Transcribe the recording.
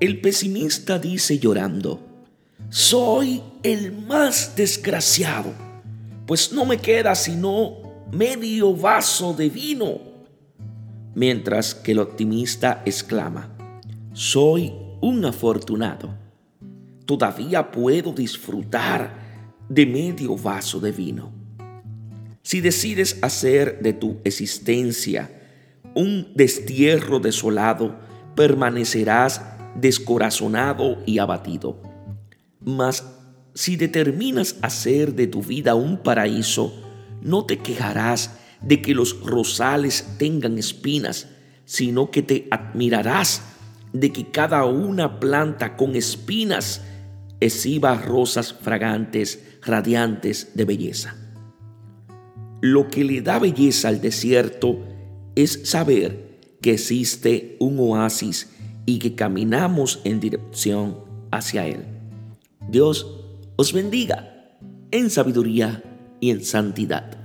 El pesimista dice llorando, soy el más desgraciado, pues no me queda sino medio vaso de vino. Mientras que el optimista exclama, soy un afortunado, todavía puedo disfrutar de medio vaso de vino. Si decides hacer de tu existencia un destierro desolado, permanecerás descorazonado y abatido. Mas si determinas hacer de tu vida un paraíso, no te quejarás de que los rosales tengan espinas, sino que te admirarás de que cada una planta con espinas exhiba rosas fragantes, radiantes de belleza. Lo que le da belleza al desierto es saber que existe un oasis y que caminamos en dirección hacia él. Dios os bendiga en sabiduría y en santidad.